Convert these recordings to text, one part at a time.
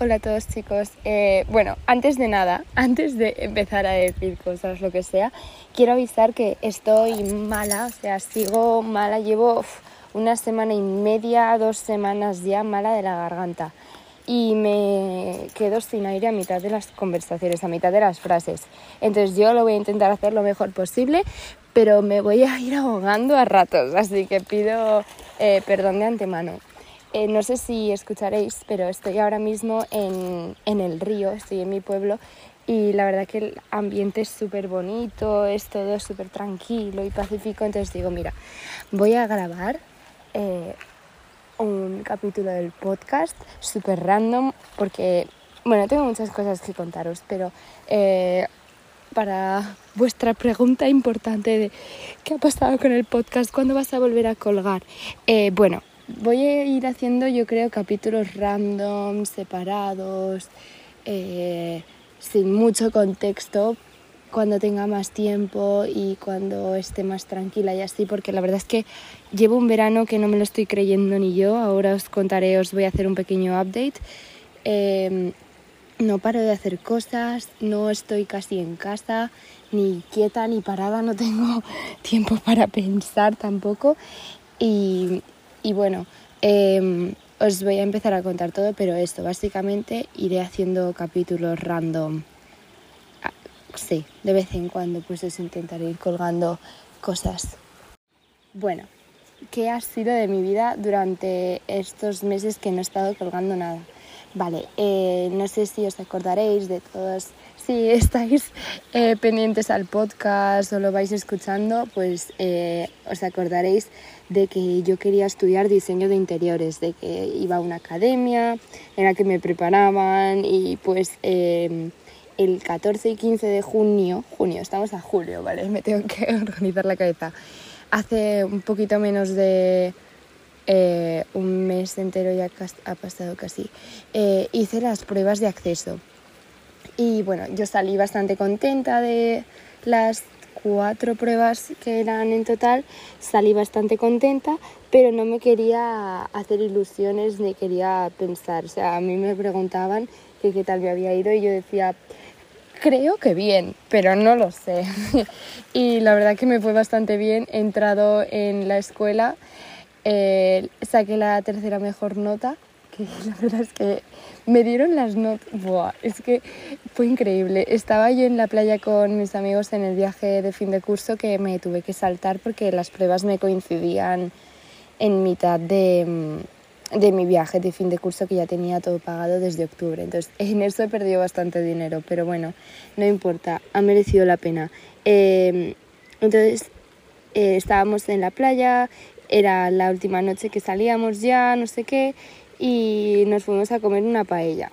Hola a todos chicos. Eh, bueno, antes de nada, antes de empezar a decir cosas, lo que sea, quiero avisar que estoy mala, o sea, sigo mala, llevo una semana y media, dos semanas ya mala de la garganta y me quedo sin aire a mitad de las conversaciones, a mitad de las frases. Entonces yo lo voy a intentar hacer lo mejor posible, pero me voy a ir ahogando a ratos, así que pido eh, perdón de antemano. Eh, no sé si escucharéis, pero estoy ahora mismo en, en el río, estoy en mi pueblo y la verdad que el ambiente es súper bonito, es todo súper tranquilo y pacífico, entonces digo, mira, voy a grabar eh, un capítulo del podcast súper random porque, bueno, tengo muchas cosas que contaros, pero eh, para vuestra pregunta importante de qué ha pasado con el podcast, cuándo vas a volver a colgar, bueno, voy a ir haciendo yo creo capítulos random, separados, eh, sin mucho contexto, cuando tenga más tiempo y cuando esté más tranquila y así, porque la verdad es que llevo un verano que no me lo estoy creyendo ni yo, ahora os contaré, os voy a hacer un pequeño update. Em, no paro de hacer cosas, no estoy casi en casa, ni quieta ni parada, no tengo tiempo para pensar tampoco. Y, y bueno, em, os voy a empezar a contar todo, pero esto, básicamente iré haciendo capítulos random. Ah, sí, de vez en cuando pues os intentaré ir colgando cosas. Bueno, ¿qué ha sido de mi vida durante estos meses que no he estado colgando nada? Vale, eh, no sé si os acordaréis de todos, si estáis eh, pendientes al podcast o lo vais escuchando, pues eh, os acordaréis de que yo quería estudiar diseño de interiores, de que iba a una academia en la que me preparaban y pues em, el 14 y 15 de junio, junio, estamos a julio, ¿vale? Me tengo que organizar la cabeza. Hace un poquito menos de eh, un mes entero ya ha pasado casi, hice las pruebas de acceso. Y bueno, yo salí bastante contenta de las cuatro pruebas que eran en total, salí bastante contenta, pero no me quería hacer ilusiones ni quería pensar. O sea, a mí me preguntaban que qué tal me había ido y yo decía, creo que bien, pero no lo sé. y la verdad que me fue bastante bien. He entrado en la escuela, eh, saqué la tercera mejor nota, que la verdad es que me dieron las notas, es que fue increíble. Estaba yo en la playa con mis amigos en el viaje de fin de curso que me tuve que saltar porque las pruebas me coincidían en mitad de, mm, de mi viaje de fin de curso que ya tenía todo pagado desde octubre. Entonces en eso he perdido bastante dinero, pero bueno, no importa, ha merecido la pena. Em, entonces eh, estábamos en la playa, era la última noche que salíamos ya, no sé qué, y nos fuimos a comer una paella.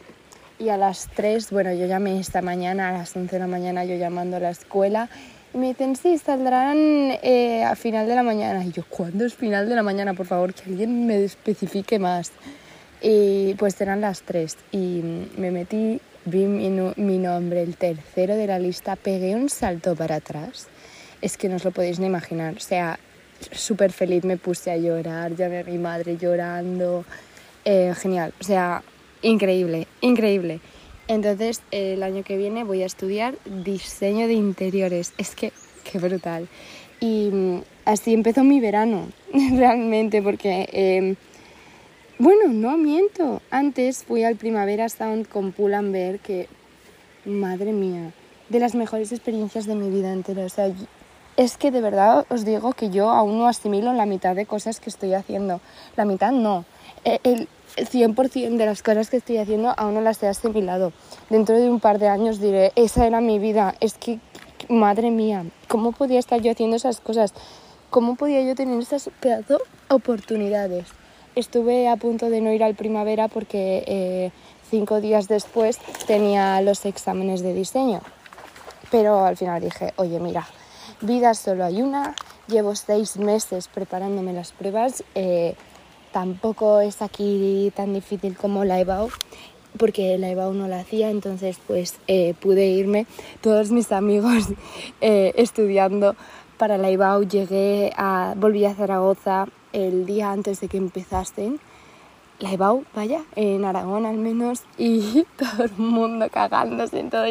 Y a las 3, bueno, yo llamé esta mañana, a las 11 de la mañana, yo llamando a la escuela, y me dicen, sí, saldrán eh, a final de la mañana. Y yo, ¿cuándo es final de la mañana? Por favor, que alguien me especifique más. Y pues eran las 3 y me metí, vi mi, mi nombre, el tercero de la lista, pegué un salto para atrás. Es que no os lo podéis ni imaginar. O sea, súper feliz me puse a llorar, llamé a mi madre llorando. Eh, genial, o sea, increíble, increíble. Entonces, el año que viene voy a estudiar diseño de interiores. Es que, qué brutal. Y mm, así empezó mi verano, realmente, porque, em, bueno, no miento. Antes fui al Primavera Sound con Pull&Bear, que, madre mía, de las mejores experiencias de mi vida entera. O sea, es que de verdad os digo que yo aún no asimilo la mitad de cosas que estoy haciendo. La mitad no. Eh, el 100% de las cosas que estoy haciendo aún no las he asimilado. Dentro de un par de años diré, esa era mi vida. Es que, madre mía, ¿cómo podía estar yo haciendo esas cosas? ¿Cómo podía yo tener esas pedazo oportunidades? Estuve a punto de no ir al primavera porque eh, cinco días después tenía los exámenes de diseño. Pero al final dije, oye, mira, vida solo hay una, llevo seis meses preparándome las pruebas. Eh, tampoco es aquí tan difícil como la EBAU, porque la EBAU no la hacía, entonces pues eh, pude irme. Todos mis amigos eh, estudiando para la EBAU llegué a, volví a Zaragoza el día antes de que empezasen la EBAU, vaya, en Aragón al menos, y todo el mundo cagándose en todo.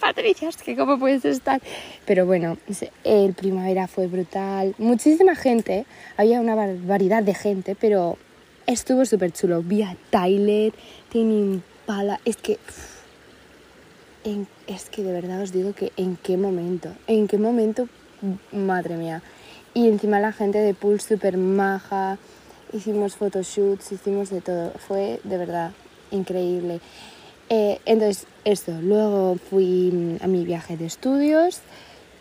Patricia, es que cómo puedes estar. Pero bueno, el primavera fue brutal. Muchísima gente, había una barbaridad de gente, pero estuvo súper chulo. Vi a Tyler, Tiene Pala, es que. es que de verdad os digo que en qué momento, en qué momento, madre mía. Y encima la gente de pool súper maja hicimos photoshoots, hicimos de todo. Fue de verdad increíble. Eh, entonces, esto. Luego fui a mi viaje de estudios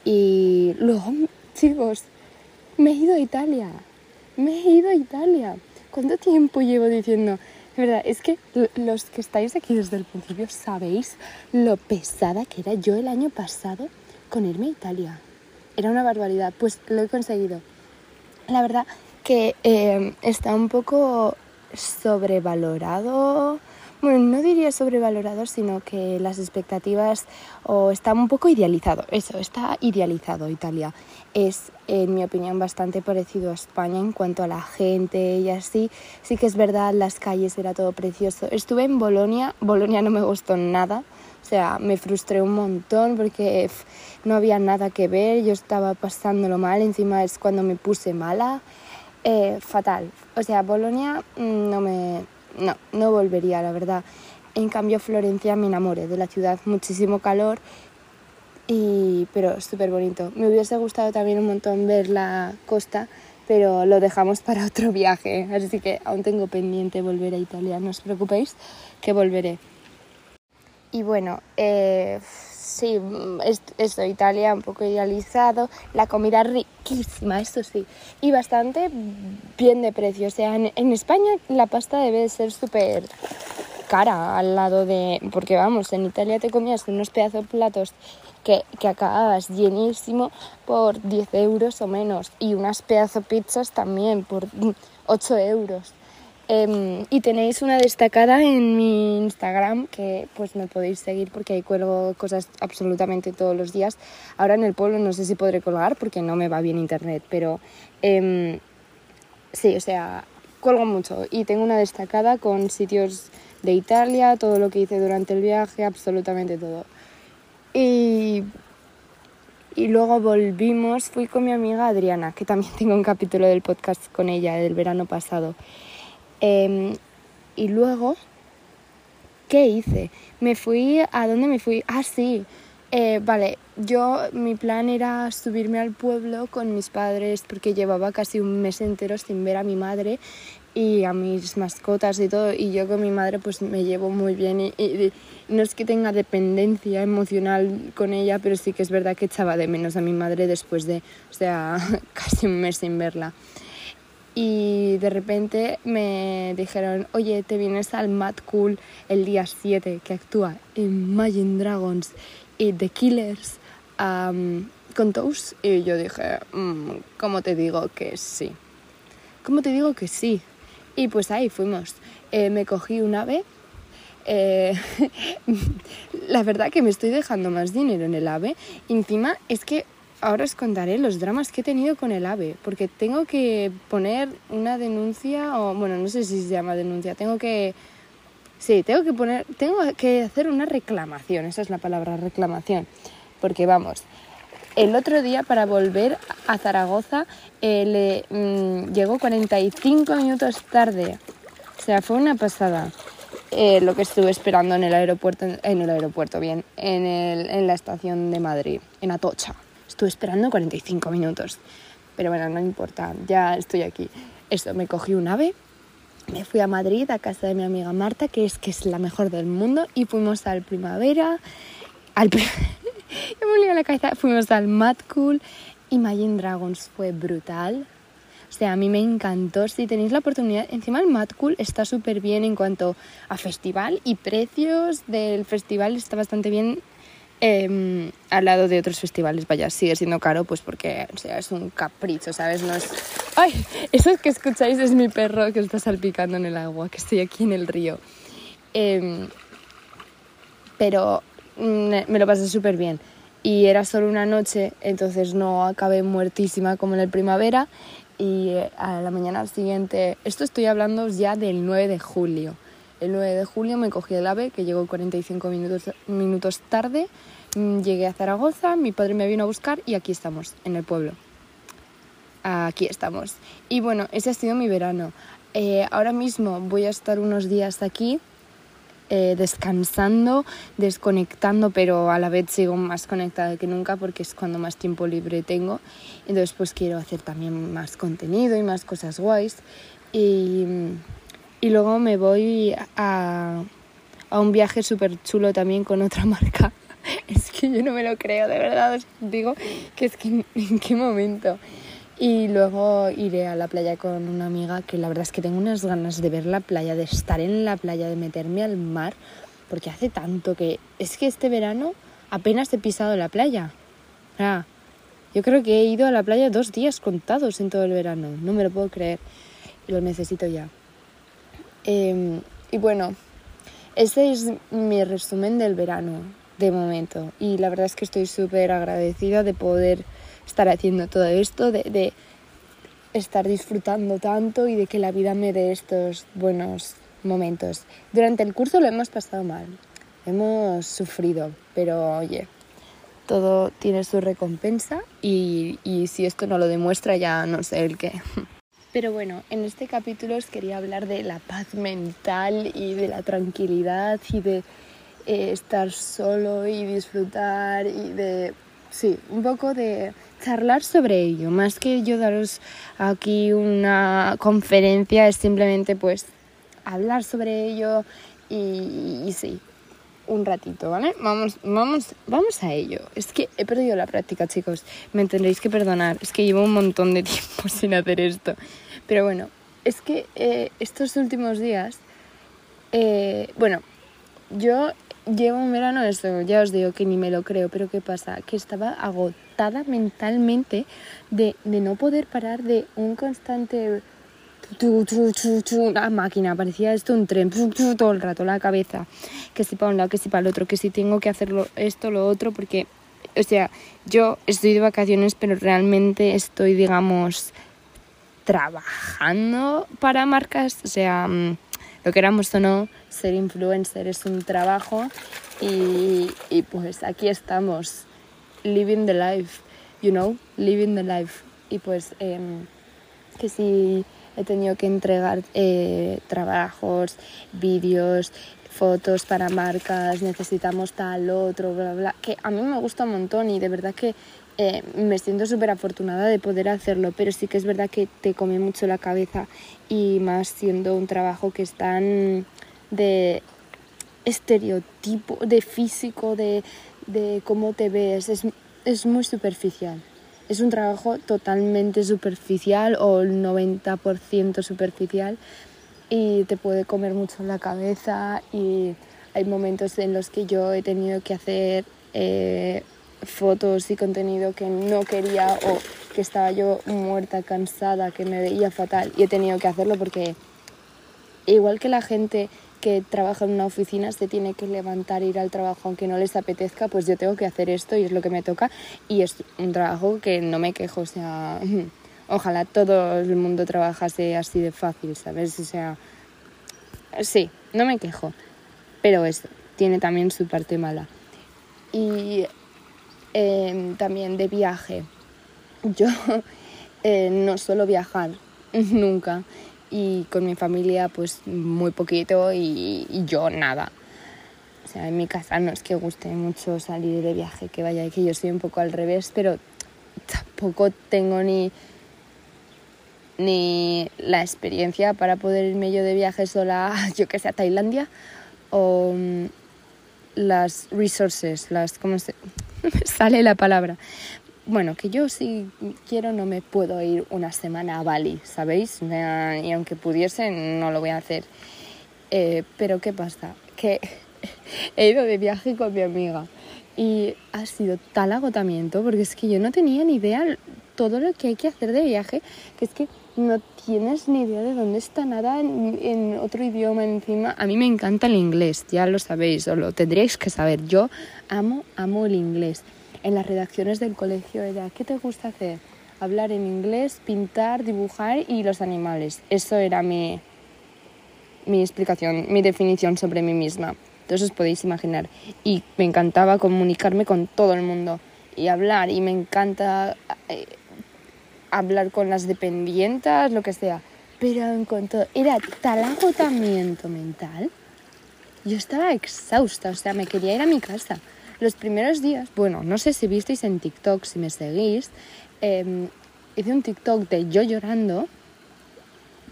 y luego, chicos, me he ido a Italia. Me he ido a Italia. ¿Cuánto tiempo llevo diciendo? De verdad, es que los que estáis aquí desde el principio sabéis lo pesada que era yo el año pasado con irme a Italia. Era una barbaridad. Pues lo he conseguido. La verdad que eh, está un poco sobrevalorado. Bueno, no diría sobrevalorado, sino que las expectativas o está un poco idealizado. Eso, está idealizado Italia. Es, en mi opinión, bastante parecido a España en cuanto a la gente y así. Sí que es verdad, las calles era todo precioso. Estuve en Bolonia, Bolonia no me gustó nada. O sea, me frustré un montón porque no había nada que ver, yo estaba pasándolo mal, encima es cuando me puse mala. Eh, fatal. O sea, Bolonia mm, no me... No, no volvería, la verdad. En cambio, Florencia me enamoré de la ciudad, muchísimo calor, y, pero súper bonito. Me hubiese gustado también un montón ver la costa, pero lo dejamos para otro viaje, así que aún tengo pendiente volver a Italia, no os preocupéis que volveré. Y bueno, eh, sí, esto, Italia un poco idealizado, la comida riquísima, eso sí, y bastante bien de precio. O sea, en, España la pasta debe de ser súper cara al lado de... Porque vamos, en Italia te comías unos pedazos de platos que, que, acababas llenísimo por 10 euros o menos y unas pedazos pizzas también por 8 euros. Em, y tenéis una destacada en mi Instagram que pues me podéis seguir porque ahí cuelgo cosas absolutamente todos los días. Ahora en el pueblo no sé si podré colgar porque no me va bien internet, pero em, sí, o sea, cuelgo mucho y tengo una destacada con sitios de Italia, todo lo que hice durante el viaje, absolutamente todo. Y, y luego volvimos, fui con mi amiga Adriana, que también tengo un capítulo del podcast con ella del verano pasado. Em, y luego, ¿qué hice? Me fui, ¿a dónde me fui? Ah, sí, eh, vale, yo mi plan era subirme al pueblo con mis padres porque llevaba casi un mes entero sin ver a mi madre y a mis mascotas y todo y yo con mi madre pues me llevo muy bien y, no es que tenga dependencia emocional con ella pero sí que es verdad que echaba de menos a mi madre después de o sea casi un mes sin verla y de repente me dijeron, oye, te vienes al Mad Cool el día 7 que actúa en Imagine Dragons y The Killers con Toast. Y yo dije, mm, ¿cómo te digo que sí? ¿Cómo te digo que sí? Y pues ahí fuimos. Eh, me cogí un ave. Eh, la verdad que me estoy dejando más dinero en el ave. Encima es que ahora os contaré los dramas que he tenido con el AVE, porque tengo que poner una denuncia, o bueno, no sé si se llama denuncia, tengo que... Sí, tengo que poner, tengo que hacer una reclamación, esa es la palabra, reclamación, porque vamos, el otro día para volver a Zaragoza eh, le mm, llegó 45 minutos tarde, o sea, fue una pasada. Eh, lo que estuve esperando en el aeropuerto, en el aeropuerto, bien, en, el, en la estación de Madrid, en Atocha. Estuve esperando 45 minutos. Pero bueno, no importa, ya estoy aquí. Eso, me cogí un ave, me fui a Madrid, a casa de mi amiga Marta, que es que es la mejor del mundo, y fuimos al Primavera, al... me la cabeza, fuimos al Mad Cool, Imagine Dragons fue brutal. O sea, a mí me encantó. Si tenéis la oportunidad, encima el Mad Cool está súper bien en cuanto a festival y precios del festival está bastante bien Em, al lado de otros festivales, vaya, sigue siendo caro, pues porque, o sea, es un capricho, ¿sabes? No es... ¡Ay! Eso que escucháis es mi perro que está salpicando en el agua, que estoy aquí en el río. Em, pero mm, me lo pasé súper bien. Y era solo una noche, entonces no acabé muertísima como en el primavera. y eh, a la mañana siguiente, esto estoy hablando ya del 9 de julio. El 9 de julio me cogí el AVE, que llegó 45 minutos, minutos tarde, mm, llegué a Zaragoza, mi padre me vino a buscar y aquí estamos, en el pueblo. Aquí estamos. Y bueno, ese ha sido mi verano. Eh, ahora mismo voy a estar unos días aquí eh, descansando, desconectando, pero a la vez sigo más conectada que nunca porque es cuando más tiempo libre tengo. Entonces pues quiero hacer también más contenido y más cosas guays. Y, y luego me voy a, a un viaje súper chulo también con otra marca. Es que yo no me lo creo, de verdad os digo que es que en qué momento. Y luego iré a la playa con una amiga que la verdad es que tengo unas ganas de ver la playa, de estar en la playa, de meterme al mar, porque hace tanto que es que este verano apenas he pisado la playa. Ah, yo creo que he ido a la playa dos días contados en todo el verano, no me lo puedo creer lo necesito ya. Em, y bueno, ese es mi resumen del verano de momento y la verdad es que estoy súper agradecida de poder estar haciendo todo esto, de, estar disfrutando tanto y de que la vida me dé estos buenos momentos. Durante el curso lo hemos pasado mal, hemos sufrido, pero oye, todo tiene su recompensa y, y, si esto no lo demuestra ya no sé el qué. Pero bueno, en este capítulo os quería hablar de la paz mental y de la tranquilidad y de eh, estar solo y disfrutar y de, sí, un poco de charlar sobre ello, más que yo daros aquí una conferencia, es simplemente pues hablar sobre ello y, sí, un ratito, ¿vale? Vamos, vamos, vamos a ello. Es que he perdido la práctica, chicos. Me tendréis que perdonar. Es que llevo un montón de tiempo sin hacer esto. Pero bueno, es que eh, estos últimos días, eh, bueno, yo llevo un verano eso, ya os digo que ni me lo creo, pero ¿qué pasa? Que estaba agotada mentalmente de, de no poder parar de un constante... Una máquina, parecía esto un tren, todo el rato, la cabeza, que si para un lado, que si para el otro, que si tengo que hacerlo esto, lo otro, porque, o sea, yo estoy de vacaciones, pero realmente estoy, digamos, trabajando para marcas, o sea, mm, lo queramos o no, ser influencer es un trabajo y, y, pues aquí estamos, living the life, you know, living the life. Y pues em, que si he tenido que entregar eh, trabajos, vídeos, fotos para marcas, necesitamos tal, otro, bla, bla, que a mí me gusta un montón y de verdad que eh, me siento súper afortunada de poder hacerlo, pero sí que es verdad que te come mucho la cabeza y más siendo un trabajo que es tan de estereotipo, de físico, de, de cómo te ves, es, es muy superficial. Es un trabajo totalmente superficial o el 90% superficial y te puede comer mucho la cabeza y hay momentos en los que yo he tenido que hacer eh, fotos y contenido que no quería o que estaba yo muerta, cansada, que me veía fatal y he tenido que hacerlo porque igual que la gente que trabaja en una oficina se tiene que levantar e ir al trabajo aunque no les apetezca, pues yo tengo que hacer esto y es lo que me toca y es un trabajo que no me quejo, o sea, ojalá todo el mundo trabajase así de fácil, ¿sabes? O sea, sí, no me quejo, pero eso tiene también su parte mala. Y Em, también de viaje. Yo eh, no suelo viajar nunca y con mi familia pues muy poquito y, yo nada. O sea, en mi casa no es que guste mucho salir de viaje, que vaya, que yo soy un poco al revés, pero tampoco tengo ni, ni la experiencia para poder irme yo de viaje sola, yo que sé, a Tailandia o mm, las resources, las, ¿cómo se, sale la palabra. Bueno, que yo si quiero no me puedo ir una semana a Bali, ¿sabéis? Y aunque pudiese, no lo voy a hacer. Eh, pero ¿qué pasa? Que he ido de viaje con mi amiga y ha sido tal agotamiento porque es que yo no tenía ni idea todo lo que hay que hacer de viaje, que es que no tienes ni idea de dónde está nada en, otro idioma encima. A mí me encanta el inglés, ya lo sabéis, o lo tendréis que saber. Yo amo, amo el inglés. En las redacciones del colegio era, ¿qué te gusta hacer? hablar en inglés, pintar, dibujar y los animales. Eso era mi, mi explicación, mi definición sobre mí misma. Entonces os podéis imaginar. Y me encantaba comunicarme con todo el mundo y hablar. Y me encanta eh, hablar con las dependientes, lo que sea. Pero en cuanto era tal agotamiento mental, yo estaba exhausta, o sea, me quería ir a mi casa. Los primeros días, bueno, no sé si visteis en TikTok, si me seguís, em, hice un TikTok de yo llorando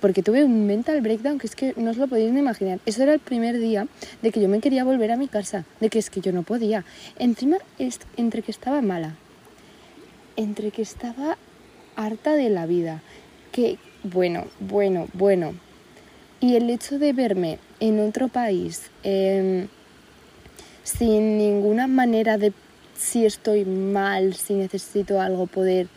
porque tuve un mental breakdown que es que no os lo podéis ni imaginar. Eso era el primer día de que yo me quería volver a mi casa, de que es que yo no podía. Encima, entre que estaba mala, entre que estaba harta de la vida, que bueno, bueno, bueno. Y el hecho de verme en otro país em, sin ninguna manera de si estoy mal, si necesito algo, poder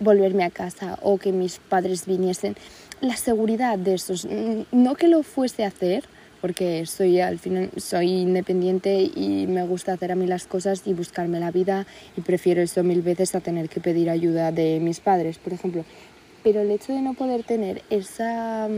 volverme a casa o que mis padres viniesen. La seguridad de esos, no que lo fuese a hacer, porque soy al final soy independiente y me gusta hacer a mí las cosas y buscarme la vida y prefiero eso mil veces a tener que pedir ayuda de mis padres, por ejemplo. Pero el hecho de no poder tener esa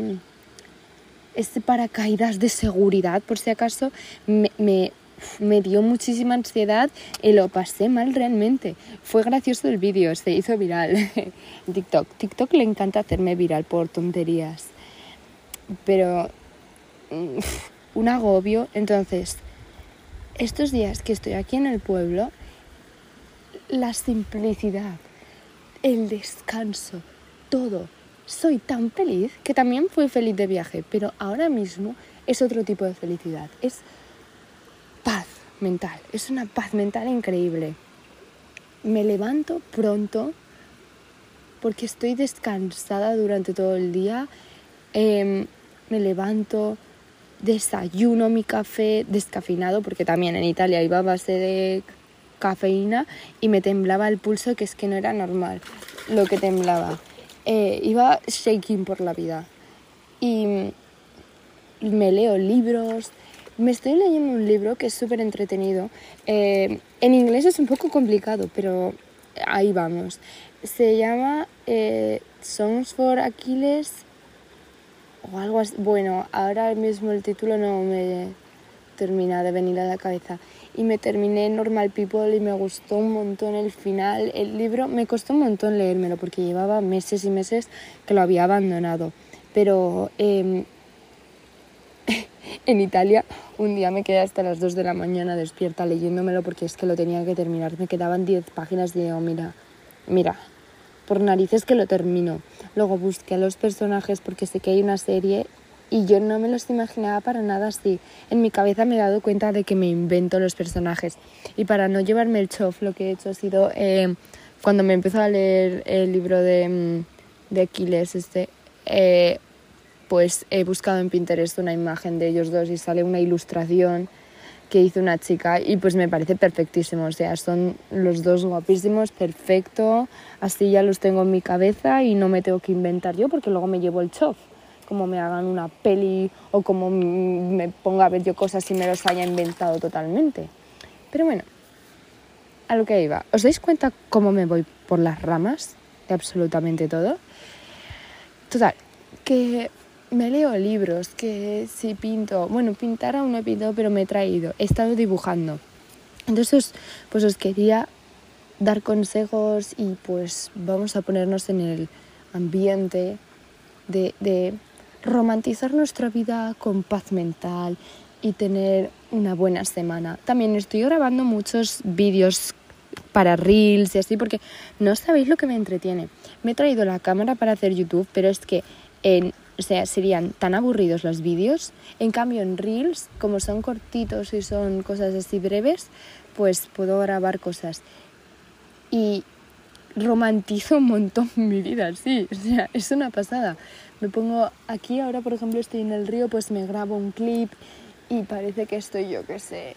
ese paracaídas de seguridad, por si acaso, me, me, dio muchísima ansiedad y lo pasé mal realmente. Fue gracioso el vídeo, se hizo viral TikTok. TikTok le encanta hacerme viral por tonterías. Pero un agobio. Entonces, estos días que estoy aquí en el pueblo, la simplicidad, el descanso, todo soy tan feliz que también fui feliz de viaje, pero ahora mismo es otro tipo de felicidad. Es paz mental, es una paz mental increíble. Me levanto pronto porque estoy descansada durante todo el día. Em, me levanto, desayuno mi café descafeinado, porque también en Italia iba a base de cafeína y me temblaba el pulso, que es que no era normal lo que temblaba. Eh, iba shaking por la vida. Y me leo libros. Me estoy leyendo un libro que es súper entretenido. Eh, en inglés es un poco complicado, pero ahí vamos. Se llama eh, Songs for Aquiles o algo. Bueno, ahora mismo el título no me termina de venir a la cabeza y me terminé Normal People y me gustó un montón el final. El libro me costó un montón leérmelo porque llevaba meses y meses que lo había abandonado. Pero em, en Italia un día me quedé hasta las 2 de la mañana despierta leyéndomelo porque es que lo tenía que terminar. Me quedaban 10 páginas y digo, mira, mira, por narices que lo termino. Luego busqué a los personajes porque sé que hay una serie y yo no me los imaginaba para nada así. En mi cabeza me he dado cuenta de que me invento los personajes. Y para no llevarme el chof, lo que he hecho ha sido, eh, cuando me empezó a leer el libro de, mm, de Aquiles, este, eh, pues he buscado en Pinterest una imagen de ellos dos y sale una ilustración que hizo una chica y pues me parece perfectísimo, o sea, son los dos guapísimos, perfecto, así ya los tengo en mi cabeza y no me tengo que inventar yo porque luego me llevo el chof como me hagan una peli o como me ponga a ver yo cosas y me los haya inventado totalmente. Pero bueno, a lo que iba. ¿Os dais cuenta cómo me voy por las ramas de absolutamente todo? Total, que me leo libros, que si pinto, bueno, pintar aún no he pintado, pero me he traído, he estado dibujando. Entonces, pues os quería dar consejos y pues vamos a ponernos en el ambiente de, de romantizar nuestra vida con paz mental y tener una buena semana. También estoy grabando muchos vídeos para reels y así porque no sabéis lo que me entretiene. Me he traído la cámara para hacer YouTube, pero es que en, o sea, serían tan aburridos los vídeos. En cambio, en reels, como son cortitos y son cosas así breves, pues puedo grabar cosas. Y romantizo un montón mi vida, sí, o sea, es una pasada. Me pongo aquí, ahora por ejemplo estoy en el río, pues me grabo un clip y parece que estoy, yo que sé,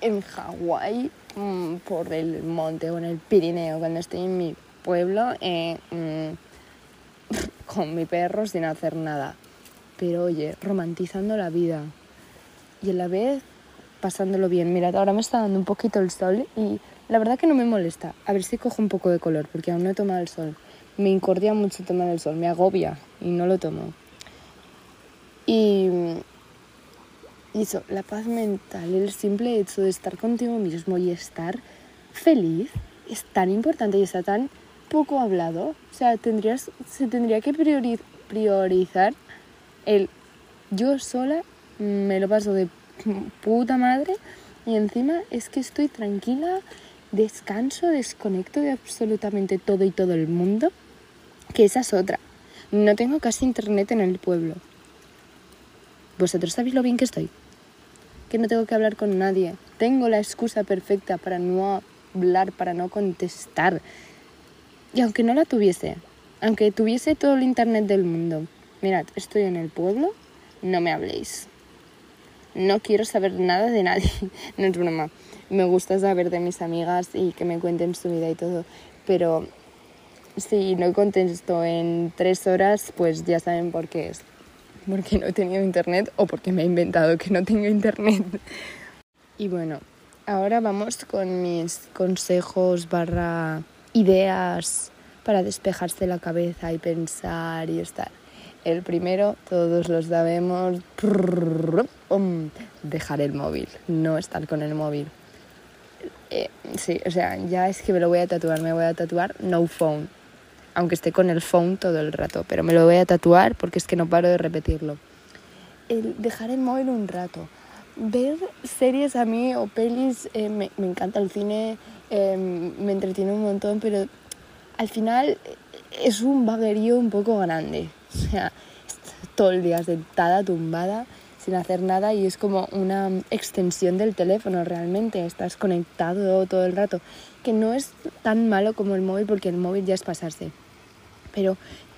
en Hawái, mm, por el monte o en el Pirineo, cuando estoy en mi pueblo, eh, mm, con mi perro sin hacer nada. Pero oye, romantizando la vida y a la vez pasándolo bien. Mirad, ahora me está dando un poquito el sol y la verdad que no me molesta. A ver si cojo un poco de color, porque aún no he tomado el sol. Me incordia mucho tomar el sol, me agobia y no lo tomo. Y, eso, la paz mental, el simple hecho de estar contigo mismo y estar feliz es tan importante y está tan poco hablado. O sea, tendrías, se tendría que priorizar el yo sola me lo paso de puta madre y encima es que estoy tranquila, descanso, desconecto de absolutamente todo y todo el mundo, que esa es otra. No tengo casi internet en el pueblo. ¿Vosotros sabéis lo bien que estoy? Que no tengo que hablar con nadie. Tengo la excusa perfecta para no hablar, para no contestar. Y aunque no la tuviese, aunque tuviese todo el internet del mundo, mirad, estoy en el pueblo, no me habléis. No quiero saber nada de nadie, no es broma. Me gusta saber de mis amigas y que me cuenten su vida y todo, pero si no contesto en tres horas, pues ya saben por qué es porque no he tenido internet o porque me he inventado que no tengo internet. Y bueno, ahora vamos con mis consejos barra ideas para despejarse la cabeza y pensar y estar. El primero, todos lo sabemos, dejar el móvil, no estar con el móvil. Eh, sí, o sea, ya es que me lo voy a tatuar, me voy a tatuar no phone aunque esté con el phone todo el rato, pero me lo voy a tatuar porque es que no paro de repetirlo. El dejar el móvil un rato. Ver series a mí o pelis, eh, me, encanta el cine, em, me entretiene un montón, pero al final es un vaguerío un poco grande. O sea, todo el día sentada, tumbada, sin hacer nada y es como una extensión del teléfono realmente. Estás conectado todo el rato que no es tan malo como el móvil porque el móvil ya es pasarse. Pero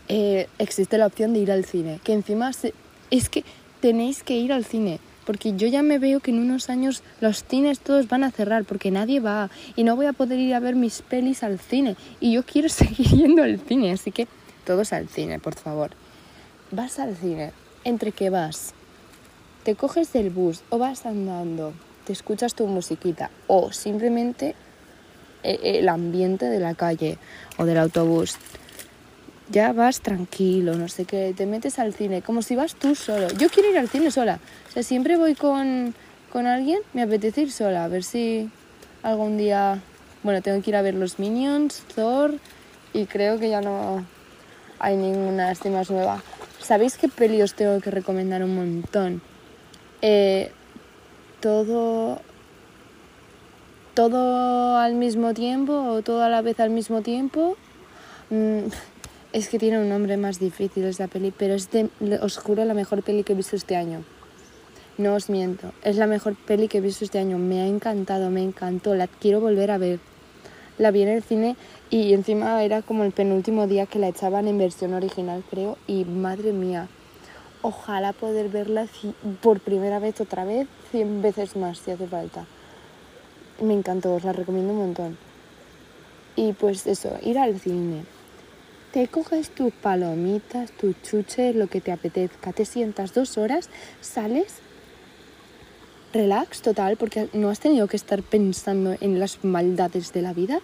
eh, existe la opción de ir al cine, que encima es que tenéis que ir al cine. Porque yo ya me veo que en unos años los cines todos van a cerrar porque nadie va y no voy a poder ir a ver mis pelis al cine. Y yo quiero seguir yendo al cine, así que todos al cine, por favor. Vas al cine, entre que vas, te coges del bus o vas andando, te escuchas tu musiquita o simplemente eh, el ambiente de la calle o del autobús. Ya vas tranquilo, no sé qué, te metes al cine, como si vas tú solo. Yo quiero ir al cine sola. O sea, siempre voy con, con alguien, me apetece ir sola, a ver si algún día... Bueno, tengo que ir a ver los Minions, Thor, y creo que ya no hay ninguna más nueva. ¿Sabéis qué peli os tengo que recomendar un montón? Eh, todo todo al mismo tiempo o todo a la vez al mismo tiempo. Mm, es que tiene un nombre más difícil esa peli, pero es de, os juro la mejor peli que he visto este año. No os miento, es la mejor peli que he visto este año. Me ha encantado, me encantó, la quiero volver a ver. La vi en el cine y encima era como el penúltimo día que la echaban en versión original, creo, y madre mía, ojalá poder verla por primera vez otra vez, cien veces más si hace falta me encantó, os la recomiendo un montón. Y pues eso, ir al cine. Te coges tus palomitas, tus chuches, lo que te apetezca, te sientas dos horas, sales, relax total, porque no has tenido que estar pensando en las maldades de la vida.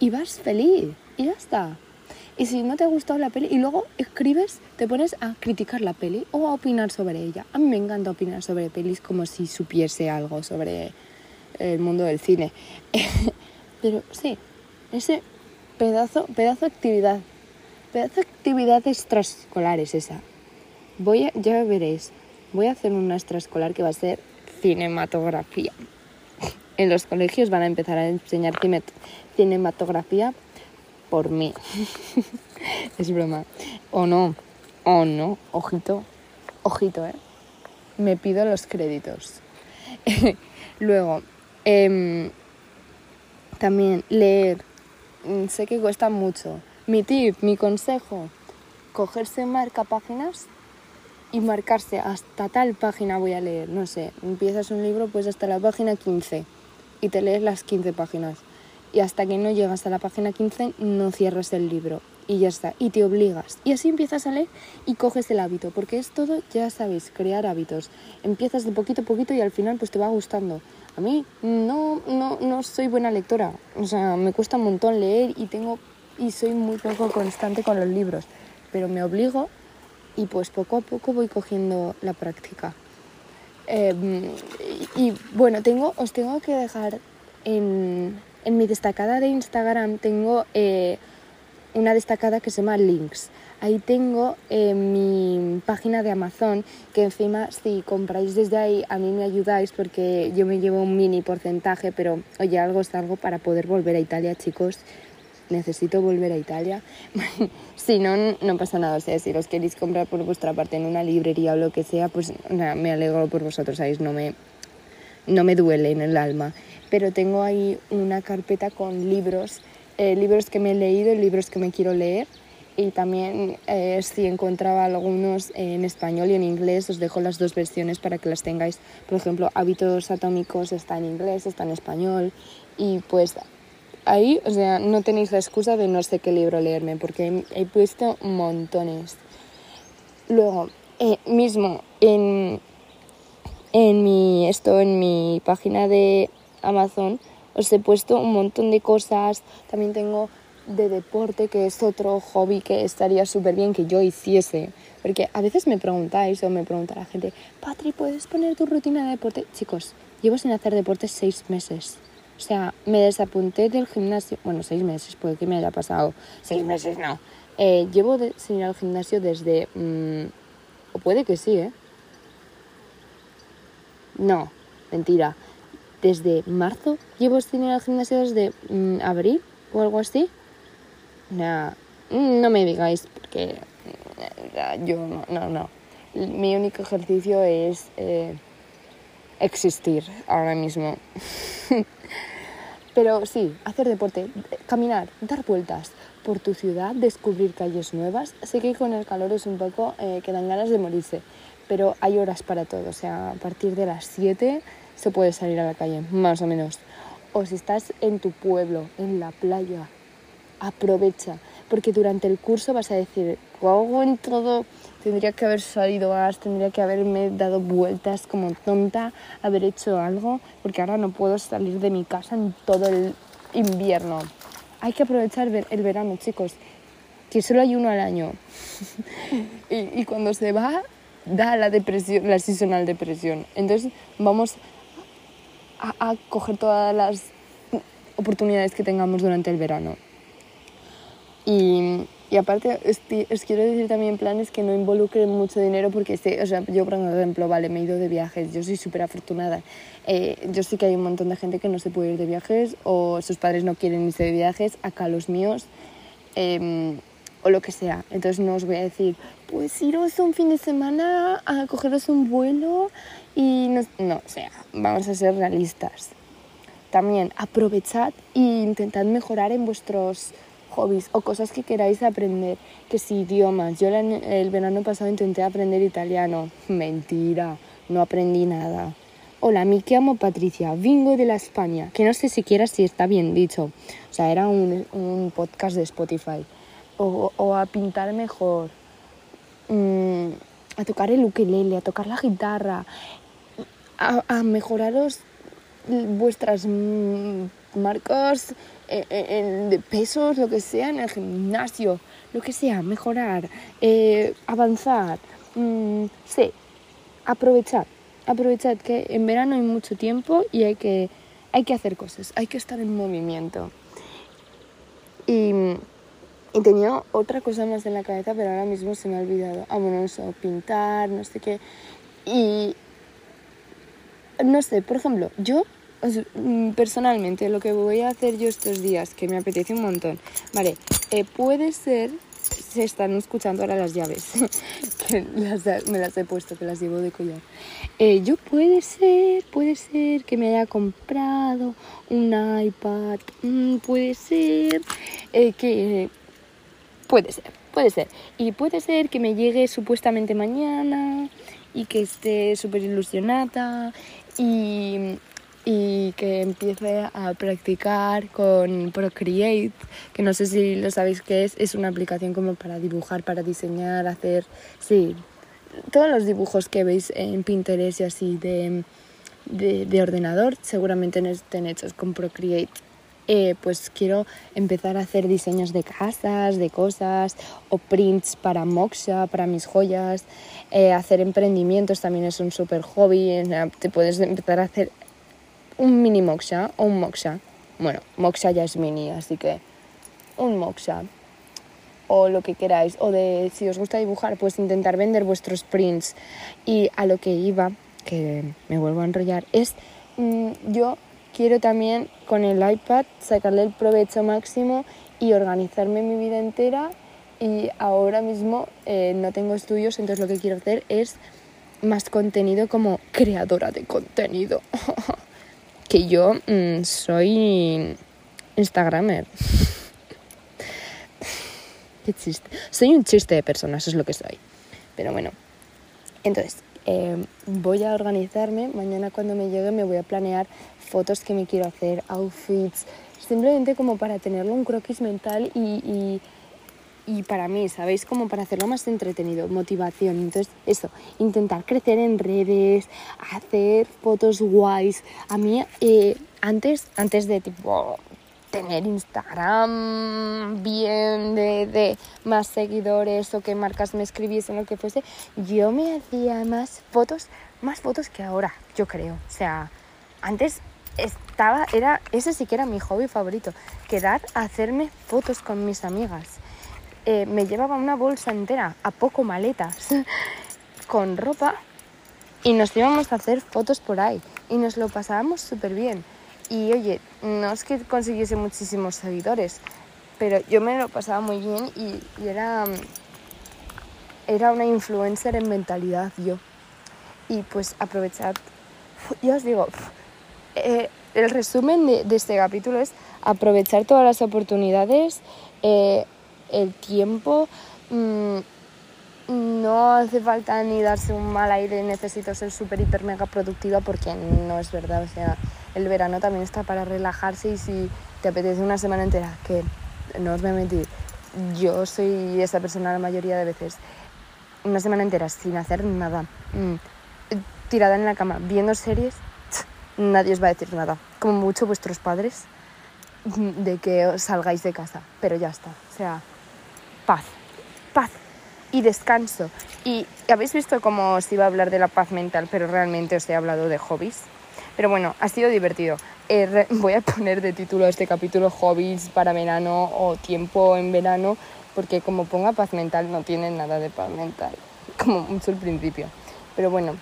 Y vas feliz, y ya está. Y si no te ha gustado la peli, y luego escribes, te pones a criticar la peli o a opinar sobre ella. A mí me encanta opinar sobre pelis como si supiese algo sobre el mundo del cine. Pero sí, ese pedazo, pedazo actividad, pedazo actividad extraescolar es esa. Voy a, ya veréis, voy a hacer una extraescolar que va a ser cinematografía. En los colegios van a empezar a enseñar cinematografía por mí. es broma. O no, o no, ojito, ojito, ¿eh? Me pido los créditos. Luego, Em, también leer. Mm, sé que cuesta mucho. Mi tip, mi consejo, cogerse marca páginas y marcarse hasta tal página voy a leer. No sé, empiezas un libro pues hasta la página 15 y te lees las 15 páginas. Y hasta que no llegas a la página 15 no cierras el libro y ya está, y te obligas. Y así empiezas a leer y coges el hábito, porque es todo, ya sabéis, crear hábitos. Empiezas de poquito a poquito y al final pues te va gustando A mí no, no, no soy buena lectora, o sea, me cuesta un montón leer y tengo y soy muy poco constante con los libros, pero me obligo y pues poco a poco voy cogiendo la práctica. Em, y, bueno, tengo, os tengo que dejar en, en mi destacada de Instagram, tengo eh, una destacada que se llama Links. Ahí tengo eh, mi página de Amazon, que encima si compráis desde ahí a mí me ayudáis porque yo me llevo un mini porcentaje, pero oye, algo es algo para poder volver a Italia, chicos. Necesito volver a Italia. si no, no pasa nada. O sea, si los queréis comprar por vuestra parte en una librería o lo que sea, pues nada, me alegro por vosotros, ¿sabéis? No me, no me duele en el alma. Pero tengo ahí una carpeta con libros, eh, libros que me he leído, libros que me quiero leer y también eh, si encontraba algunos en español y en inglés os dejo las dos versiones para que las tengáis. Por ejemplo, Hábitos Atómicos está en inglés, está en español y pues ahí, o sea, no tenéis la excusa de no sé qué libro leerme porque he, puesto montones. Luego, eh, mismo en, en mi esto en mi página de Amazon os he puesto un montón de cosas. También tengo de deporte, que es otro hobby que estaría súper bien que yo hiciese. Porque a veces me preguntáis o me pregunta la gente, Patri, ¿puedes poner tu rutina de deporte? Chicos, llevo sin hacer deporte seis meses. O sea, me desapunté del gimnasio. Bueno, seis meses, puede que me haya pasado. Seis meses no. Eh, llevo sin ir al gimnasio desde... Mm, o puede que sí, ¿eh? No, mentira. Desde marzo llevo sin ir al gimnasio desde mm, abril o algo así. No, no me digáis porque yo no, no, Mi único ejercicio es eh, existir ahora mismo. Pero sí, hacer deporte, caminar, dar vueltas por tu ciudad, descubrir calles nuevas. Sé que con el calor es un poco eh, que dan ganas de morirse, pero hay horas para todo. O sea, a partir de las 7 se puede salir a la calle, más o menos. O si estás en tu pueblo, en la playa, aprovecha, porque durante el curso vas a decir, hago en todo, tendría que haber salido más, tendría que haberme dado vueltas como tonta, haber hecho algo, porque ahora no puedo salir de mi casa en todo el invierno. Hay que aprovechar el verano, chicos, que solo hay uno al año. y, cuando se va, da la depresión, la seasonal depresión. Entonces vamos a coger todas las oportunidades que tengamos durante el verano. Y, aparte, os, quiero decir también planes que no involucren mucho dinero porque sé, o sea, yo por ejemplo, vale, me he ido de viajes, yo soy súper afortunada. Eh, yo sé que hay un montón de gente que no se puede ir de viajes o sus padres no quieren irse de viajes, acá los míos, eh, o lo que sea. Entonces no os voy a decir, pues iros un fin de semana a cogeros un vuelo y no, no o sea, vamos a ser realistas. También aprovechad e intentad mejorar en vuestros hobbies o cosas que queráis aprender, que si idiomas. Yo el verano pasado intenté aprender italiano. Mentira, no aprendí nada. Hola, mi amo Patricia, vengo de la España, que no sé siquiera si está bien dicho. O sea, era un, un podcast de Spotify. O, a pintar mejor, mm, a tocar el ukelele, a tocar la guitarra, a, a mejoraros vuestras mm, marcas eh, eh, de pesos, lo que sea, en el gimnasio, lo que sea, mejorar, eh, avanzar. Mm, sí, aprovechar, aprovechar que en verano hay mucho tiempo y hay que, hay que hacer cosas, hay que estar en movimiento. Y, y tenía otra cosa más en la cabeza, pero ahora mismo se me ha olvidado. Ah, bueno, pintar, no sé qué. Y no sé, por ejemplo, yo personalmente, lo que voy a hacer yo estos días, que me apetece un montón, vale, eh, puede ser, se están escuchando ahora las llaves, que me las he puesto, que las llevo de collar. Eh, yo puede ser, puede ser que me haya comprado un iPad, mm, puede ser eh, que... Puede ser, puede ser. Y puede ser que me llegue supuestamente mañana y que esté súper ilusionada y, y que empiece a practicar con Procreate, que no sé si lo sabéis qué es, es una aplicación como para dibujar, para diseñar, hacer, sí, todos los dibujos que veis en Pinterest y así de de, ordenador, seguramente no estén hechos con Procreate. Eh, pues quiero empezar a hacer diseños de casas, de cosas, o prints para Moxa, para mis joyas. Eh, hacer emprendimientos también es un super hobby. te puedes empezar a hacer un mini Moxa o un Moxa. Bueno, Moxa ya es mini, así que un Moxa o lo que queráis, o de si os gusta dibujar, pues intentar vender vuestros prints. Y a lo que iba, que me vuelvo a enrollar, es mm, yo quiero también con el iPad sacarle el provecho máximo y organizarme mi vida entera. Y ahora mismo eh, no tengo estudios, entonces lo que quiero hacer es más contenido como creadora de contenido. que yo mm, soy Instagramer. Qué chiste. Soy un chiste de personas, es lo que soy. Pero bueno, entonces em, voy a organizarme. Mañana cuando me llegue me voy a planear fotos que me quiero hacer, outfits, simplemente como para tenerlo un croquis mental y, y, para mí, ¿sabéis? Como para hacerlo más entretenido, motivación. Entonces, eso, intentar crecer en redes, hacer fotos guays. A mí, eh, antes, antes de tipo tener Instagram bien de, más seguidores o que marcas me escribiesen o que fuese, yo me hacía más fotos, más fotos que ahora, yo creo. O sea, antes estaba, era, ese sí que era mi hobby favorito, quedar a hacerme fotos con mis amigas. Eh, me llevaba una bolsa entera, a poco maletas, con ropa y nos íbamos a hacer fotos por ahí y nos lo pasábamos súper bien. Y oye, no es que consiguiese muchísimos seguidores, pero yo me lo pasaba muy bien y, era, era una influencer en mentalidad yo. Y pues aprovechar, ya os digo, eh, el resumen de, este capítulo es aprovechar todas las oportunidades, eh, el tiempo. Mm, no hace falta ni darse un mal aire, necesito ser súper, hiper, mega productiva porque no es verdad. O sea, el verano también está para relajarse y si te apetece una semana entera, que no os voy a mentir, yo soy esa persona la mayoría de veces, una semana entera sin hacer nada, mm, tirada en la cama, viendo series, nadie os va a decir nada. Como mucho vuestros padres mm, de que os salgáis de casa, pero ya está. O sea, paz, paz y descanso. Y habéis visto cómo os iba a hablar de la paz mental, pero realmente os he hablado de hobbies. Pero bueno, ha sido divertido. Eh, voy a poner de título este capítulo hobbies para verano o tiempo en verano, porque como ponga paz mental no tiene nada de paz mental, como mucho el principio. Pero bueno,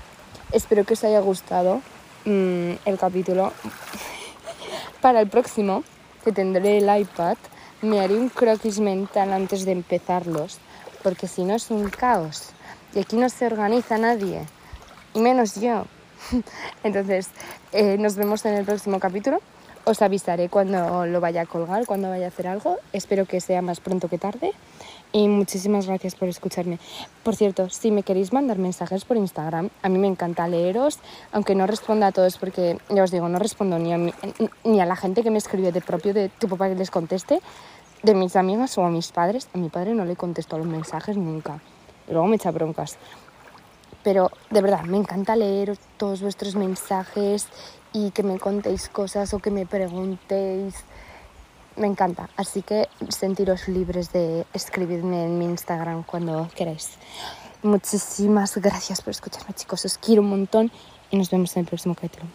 espero que os haya gustado mm, el capítulo. para el próximo, que tendré el iPad, me haré un croquis mental antes de empezarlos, porque si no es un caos. Y aquí no se organiza nadie, y menos yo. Entonces, eh, nos vemos en el próximo capítulo. Os avisaré cuando lo vaya a colgar, cuando vaya a hacer algo. Espero que sea más pronto que tarde. Y muchísimas gracias por escucharme. Por cierto, si me queréis mandar mensajes por Instagram, a mí me encanta leeros, aunque no responda a todos porque, ya os digo, no respondo ni a, ni a la gente que me escribe de propio de tu papá que les conteste, de mis amigas o a mis padres. A mi padre no le contesto los mensajes nunca. Y luego me echa broncas. Pero de verdad, me encanta leer todos vuestros mensajes y que me contéis cosas o que me preguntéis. Me encanta. Así que sentiros libres de escribirme en mi Instagram cuando queráis. Muchísimas gracias por escucharme, chicos. Os quiero un montón y nos vemos en el próximo capítulo.